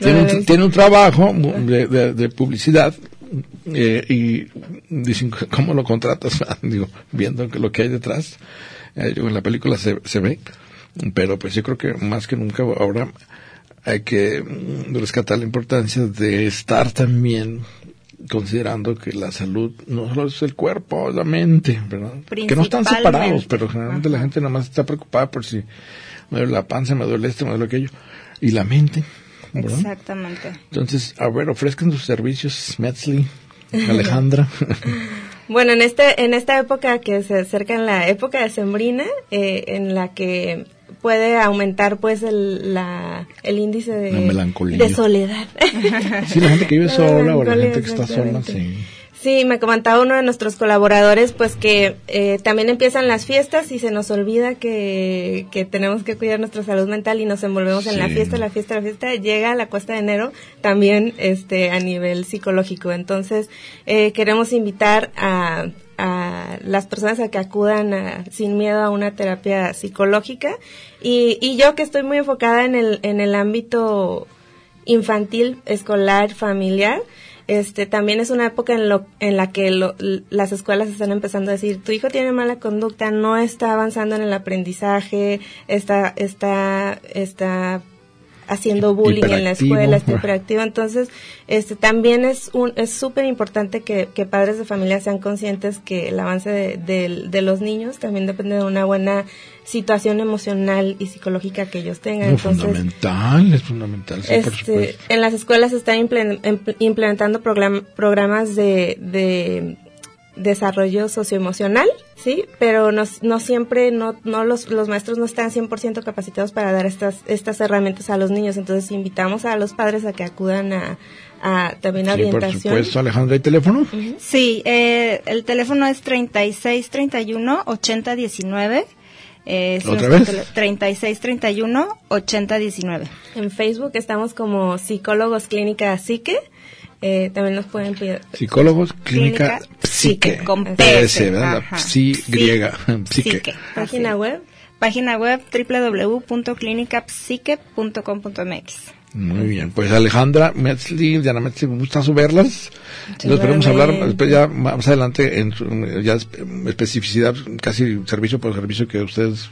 Tiene, un, tiene un trabajo de, de- de publicidad eh, y dicen, ¿cómo lo contratas? Digo, viendo que lo que hay detrás. Eh, digo, en la película se, se ve, pero pues yo creo que más que nunca ahora hay que mm, rescatar la importancia de estar también considerando que la salud no solo es el cuerpo, es la mente, ¿verdad? Que no están separados, pero generalmente la gente nada más está preocupada por si me duele la panza, me duele esto, me duele aquello. Y la mente, ¿verdad? Exactamente. Entonces, a ver, ofrezcan sus servicios, Metzli, Alejandra. Bueno, en este en esta época que se acerca en la época de sembrina, eh, en la que puede aumentar pues el, la, el índice de, de soledad. sí, la gente que vive La sola o la gente que está sola, sí. Sí, me comentaba uno de nuestros colaboradores, pues que eh, también empiezan las fiestas y se nos olvida que, que tenemos que cuidar nuestra salud mental y nos envolvemos en la fiesta, la fiesta, la fiesta. Llega la cuesta de enero también este, a nivel psicológico. Entonces, eh, queremos invitar a, a las personas a que acudan a- sin miedo a una terapia psicológica. Y, y yo que estoy muy enfocada en el, en el ámbito infantil, escolar, familiar, este también es una época en, lo, en la que lo- las escuelas están empezando a decir tu hijo tiene mala conducta no está avanzando en el aprendizaje está está está haciendo bullying en la escuela está hiperactivo. Entonces este también es un es súper importante que, que padres de familia sean conscientes que el avance de, de- de los niños también depende de una buena situación emocional y psicológica que ellos tengan. No, entonces fundamental, es fundamental, sí, este, en las escuelas se están imple- em- implementando program- programas de, de desarrollo socioemocional, ¿sí? Pero no, no siempre, no, no los, los maestros no están 100% capacitados para dar estas, estas herramientas a los niños. Entonces invitamos a los padres a que acudan a, a también a Sí, por orientación. supuesto, Alejandra, ¿hay teléfono? Sí, eh, el teléfono es 3631-8019. Eh, ¿Otra vez? tele- 3631-8019. En Facebook estamos como psicólogos clínica psique. Eh, también nos pueden pedir. Psicólogos, clínica, Clínica psique. Con PS, PS, ¿verdad? ajá. Psi, Sí. griega, psique. Psique. Página Así. web. Página web www.clinicapsique.com.mx. Muy bien, pues Alejandra Metzli, Diana Metzli, me gusta verlas. Nos podemos hablar después ya más adelante en su, ya especificidad, casi servicio por servicio que ustedes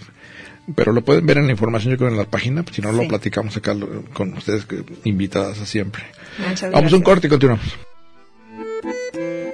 pero lo pueden ver en la información yo creo en la página, si no lo platicamos acá con ustedes que, invitadas a siempre. Muchas Vamos a un corte y continuamos.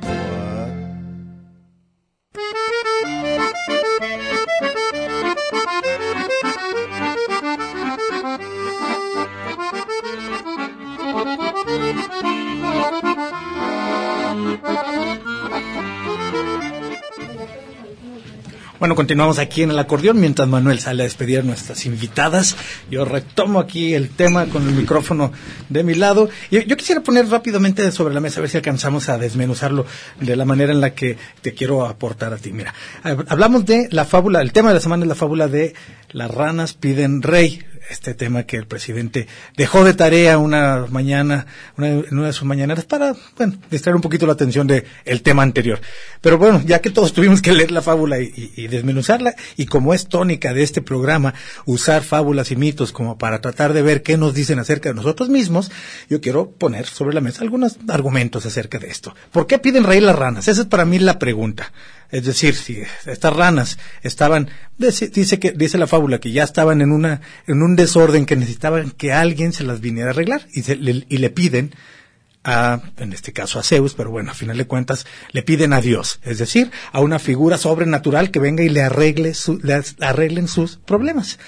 What? Bueno, continuamos aquí en el acordeón mientras Manuel sale a despedir a nuestras invitadas. Yo retomo aquí el tema con el micrófono de mi lado. Yo, yo quisiera poner rápidamente sobre la mesa a ver si alcanzamos a desmenuzarlo de la manera en la que te quiero aportar a ti. Mira, hab- hablamos de la fábula, el tema de la semana es la fábula de las ranas piden rey este tema que el presidente dejó de tarea una mañana, una, una de sus mañaneras para, bueno, distraer un poquito la atención de el tema anterior. Pero bueno, ya que todos tuvimos que leer la fábula y, y- y desmenuzarla, y como es tónica de este programa, usar fábulas y mitos como para tratar de ver qué nos dicen acerca de nosotros mismos, yo quiero poner sobre la mesa algunos argumentos acerca de esto. ¿Por qué piden reír las ranas? Esa es para mí la pregunta. Es decir, si estas ranas estaban, dice, que, dice la fábula que ya estaban en una, en un desorden que necesitaban que alguien se las viniera a arreglar y, se, le, y le piden a, en este caso a Zeus, pero bueno, a final de cuentas le piden a Dios, es decir, a una figura sobrenatural que venga y le arregle su, le arreglen sus problemas.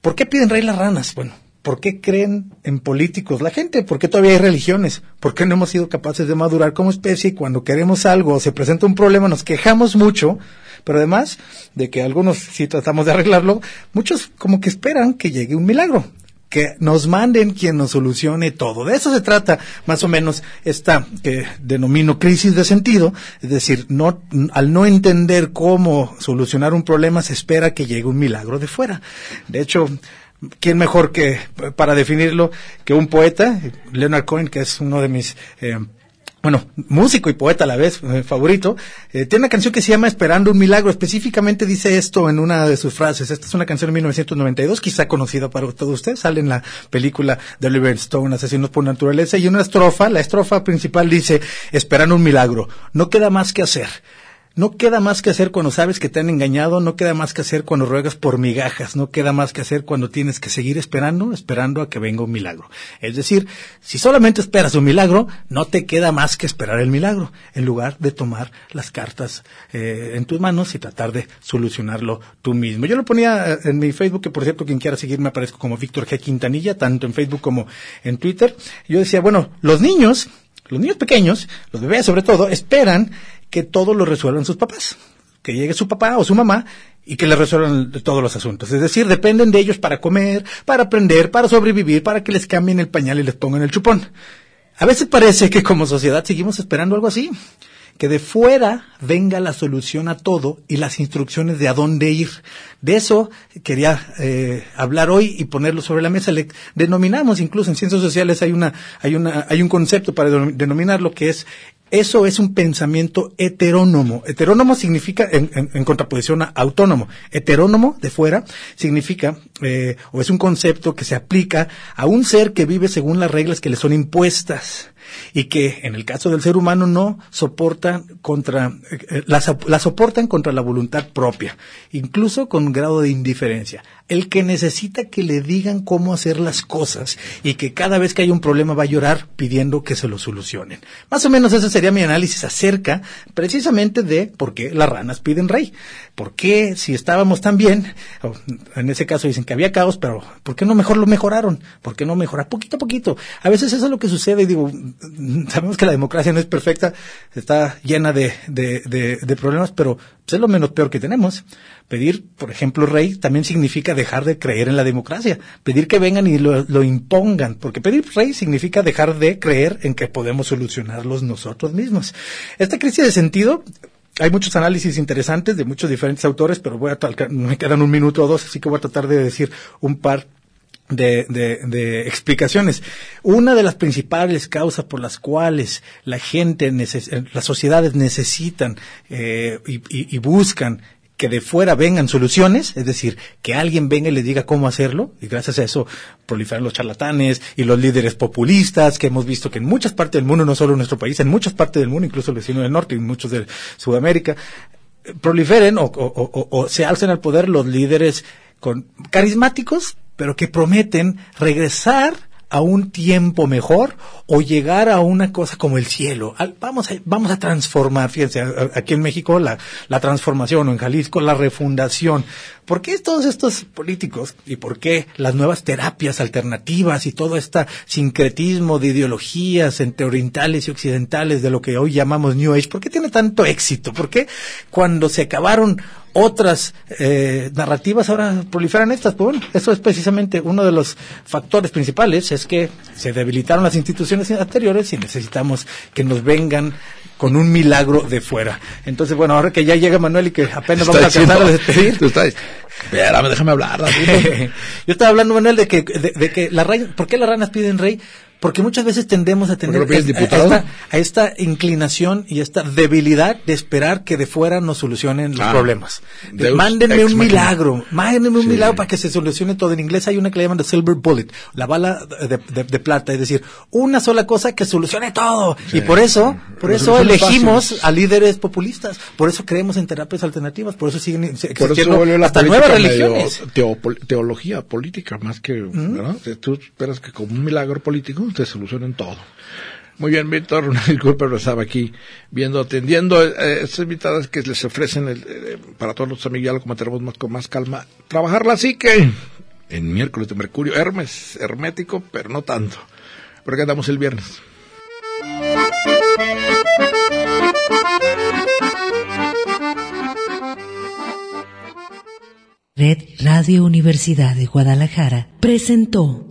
¿Por qué piden rey las ranas? Bueno, ¿por qué creen en políticos la gente? ¿Por qué todavía hay religiones? ¿Por qué no hemos sido capaces de madurar como especie y cuando queremos algo o se presenta un problema nos quejamos mucho? Pero además de que algunos sí tratamos de arreglarlo, muchos como que esperan que llegue un milagro que nos manden quien nos solucione todo. De eso se trata más o menos esta que denomino crisis de sentido, es decir, no, al no entender cómo solucionar un problema se espera que llegue un milagro de fuera. De hecho, ¿quién mejor que para definirlo que un poeta, Leonard Cohen, que es uno de mis eh, bueno, músico y poeta a la vez, eh, favorito, eh, tiene una canción que se llama Esperando un Milagro. Específicamente dice esto en una de sus frases. Esta es una canción de 1992, quizá conocida para todos ustedes. Sale en la película de Oliver Stone, Asesinos por Naturaleza. Y una estrofa, la estrofa principal dice, Esperando un Milagro. No queda más que hacer. No queda más que hacer cuando sabes que te han engañado, no queda más que hacer cuando ruegas por migajas, no queda más que hacer cuando tienes que seguir esperando, esperando a que venga un milagro. Es decir, si solamente esperas un milagro, no te queda más que esperar el milagro, en lugar de tomar las cartas eh, en tus manos y tratar de solucionarlo tú mismo. Yo lo ponía en mi Facebook, que por cierto, quien quiera seguirme aparezco como Víctor G. Quintanilla, tanto en Facebook como en Twitter. Yo decía, bueno, los niños, los niños pequeños, los bebés sobre todo, esperan que todo lo resuelvan sus papás. Que llegue su papá o su mamá y que le resuelvan todos los asuntos. Es decir, dependen de ellos para comer, para aprender, para sobrevivir, para que les cambien el pañal y les pongan el chupón. A veces parece que como sociedad seguimos esperando algo así. Que de fuera venga la solución a todo y las instrucciones de a dónde ir. De eso quería eh, hablar hoy y ponerlo sobre la mesa. Le denominamos incluso en ciencias sociales hay una, hay una, hay un concepto para denominarlo que es eso es un pensamiento heterónomo. Heterónomo significa, en, contraposición a autónomo. Heterónomo, de fuera, significa, eh, o es un concepto que se aplica a un ser que vive según las reglas que le son impuestas y que en el caso del ser humano no soportan contra eh, la, la, soportan contra la voluntad propia, incluso con grado de indiferencia. El que necesita que le digan cómo hacer las cosas y que cada vez que hay un problema va a llorar pidiendo que se lo solucionen. Más o menos ese sería mi análisis acerca precisamente de por qué las ranas piden rey. ¿Por qué si estábamos tan bien, en ese caso dicen que había caos, pero ¿por qué no mejor lo mejoraron? ¿Por qué no mejorar poquito a poquito? A veces eso es lo que sucede y digo, sabemos que la democracia no es perfecta, está llena de, de, de, problemas, pero pues, es lo menos peor que tenemos. Pedir, por ejemplo, rey también significa dejar de creer en la democracia. Pedir que vengan y lo, lo impongan, porque pedir rey significa dejar de creer en que podemos solucionarlos nosotros mismos. Esta crisis de sentido hay muchos análisis interesantes de muchos diferentes autores, pero voy a me quedan un minuto o dos, así que voy a tratar de decir un par de, de, explicaciones. Una de las principales causas por las cuales la gente, las sociedades necesitan eh, y, buscan que de fuera vengan soluciones, es decir, que alguien venga y les diga cómo hacerlo, y gracias a eso proliferan los charlatanes y los líderes populistas, que hemos visto que en muchas partes del mundo, no solo en nuestro país, en muchas partes del mundo, incluso el vecino del norte y muchos de Sudamérica, proliferen o, o, o se alcen al poder los líderes con carismáticos, pero que prometen regresar a un tiempo mejor o llegar a una cosa como el cielo. Vamos a, vamos a transformar, fíjense, aquí en México la, la transformación o en Jalisco la refundación. ¿Por qué todos estos políticos y por qué las nuevas terapias alternativas y todo este sincretismo de ideologías entre orientales y occidentales de lo que hoy llamamos New Age, por qué tiene tanto éxito? ¿Por qué cuando se acabaron otras eh, narrativas ahora proliferan estas. Pues bueno, eso es precisamente uno de los factores principales, es que se debilitaron las instituciones anteriores y necesitamos que nos vengan con un milagro de fuera. Entonces, bueno, ahora que ya llega Manuel y que apenas vamos a tratar de despedir. Espérame, déjame hablar. Yo estaba hablando, Manuel, de que, de, que la ¿por qué las ranas piden rey? Porque muchas veces tendemos a tener a, esta, inclinación y esta debilidad de esperar que de fuera nos solucionen los ah, problemas. mándenme un milagro, mándenme un milagro para que se solucione todo. En inglés hay una que le llaman the silver bullet, la bala de, plata, es decir, una sola cosa que solucione todo. y por eso, por eso elegimos a líderes populistas, por eso creemos en terapias alternativas, por eso siguen existiendo hasta nuevas religiones. teología política más que, ¿verdad? Tú esperas que como un milagro político te solucionen todo. Muy bien, Víctor, una pero estaba aquí viendo, atendiendo eh, estas invitadas que les ofrecen eh, para todos los amigos, ya lo comentaremos más, con más calma, trabajarla así que en miércoles de Mercurio, Hermes, hermético, pero no tanto, porque andamos el viernes. Red Radio Universidad de Guadalajara presentó